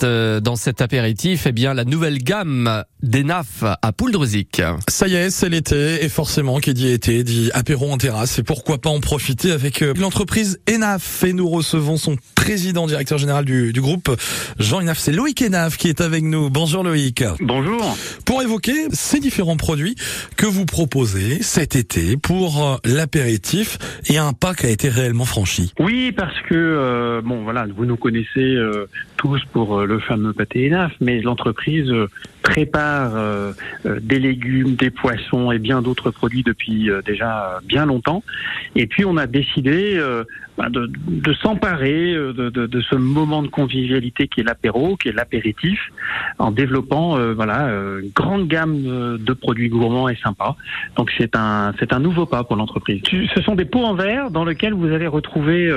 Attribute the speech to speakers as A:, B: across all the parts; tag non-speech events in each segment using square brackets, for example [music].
A: découverte euh, dans cet apéritif, eh bien la nouvelle gamme d'Enaf à Pouldreuzic.
B: Ça y est, c'est l'été et forcément qui dit été dit apéro en terrasse et pourquoi pas en profiter avec euh, l'entreprise Enaf et nous recevons son président directeur général du, du groupe Jean Enaf, c'est Loïc Enaf qui est avec nous. Bonjour Loïc.
C: Bonjour.
B: Pour évoquer ces différents produits que vous proposez cet été pour euh, l'apéritif et un pas qui a été réellement franchi.
C: Oui, parce que euh, bon voilà, vous nous connaissez euh, tous pour euh, le fameux pâté Enaf, mais l'entreprise euh, prépare euh, des légumes, des poissons et bien d'autres produits depuis déjà bien longtemps. Et puis on a décidé bah, de, s'emparer de, ce moment de convivialité qui est l'apéro, qui est l'apéritif, en développant voilà une grande gamme de produits gourmands et sympas. Donc c'est un c'est un nouveau pas pour l'entreprise. Ce sont des pots en verre dans lesquels vous allez retrouver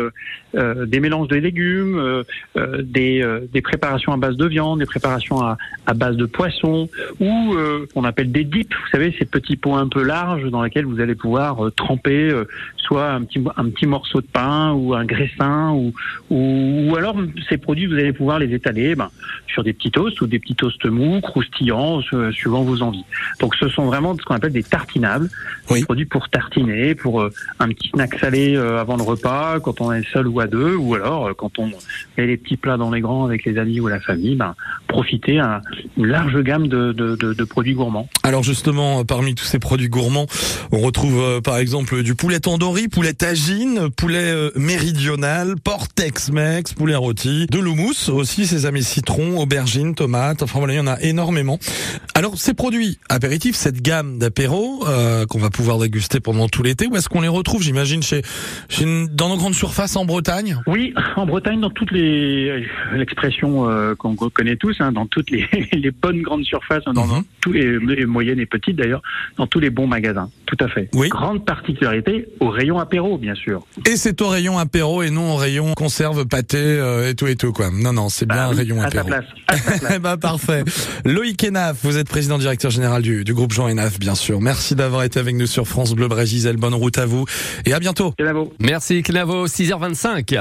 C: des mélanges de légumes, des, euh, des préparations à base de viande, des préparations à, à base de poisson, ou euh, qu'on appelle des dips. Vous savez, ces petits pots un peu larges dans lesquels vous allez pouvoir euh, tremper euh, soit un petit un petit morceau de pain ou un graissin, ou, ou, ou alors ces produits vous allez pouvoir les étaler ben, sur des petits toasts ou des petits toasts mous, croustillants, su- suivant vos envies. Donc ce sont vraiment ce qu'on appelle des tartinables,
B: Oui.
C: des produits pour tartiner, pour un petit snack salé avant le repas, quand on est seul ou à deux, ou alors quand on met les petits plats dans les grands avec les amis ou la famille, ben, profiter à une large gamme de, de, de, de produits gourmands.
B: Alors justement, parmi tous ces produits gourmands, on retrouve euh, par exemple du poulet tandoori, poulet tagine, poulet euh, méridional, porc Tex-Mex, poulet rôti, de l'houmous aussi, sésame et citron, aubergines, tomates, enfin voilà, il y en a énormément. Alors ces produits apéritifs, cette gamme d'apéros euh, qu'on va pouvoir déguster pendant tout l'été, où est-ce qu'on les retrouve J'imagine chez, chez une- dans nos grandes surfaces en Bretagne?
C: Oui, en Bretagne, dans toutes les l'expression euh, qu'on connaît tous, hein, dans toutes les, [laughs] les bonnes grandes surfaces, hein, dans,
B: Mhm.
C: tous les, les moyennes et petites d'ailleurs, dans tous les bons magasins, tout à fait.
B: Oui.
C: Grande particularité au rayon apéro, bien sûr.
B: Et c'est au rayon apéro et non au rayon conserve, pâté euh, et tout et tout quoi. Non non, c'est bien
C: Bah
B: un
C: oui,
B: rayon
C: à ta
B: apéro.
C: place. à ta [laughs] place.
B: Eh ben parfait. Loïc Enaf, vous êtes président directeur général du, du groupe Jean Enaf, bien sûr. Merci d'avoir été avec nous sur France Bleu Brésil. Bonne route à vous et à bientôt.
A: Merci Cnavo, 6h25.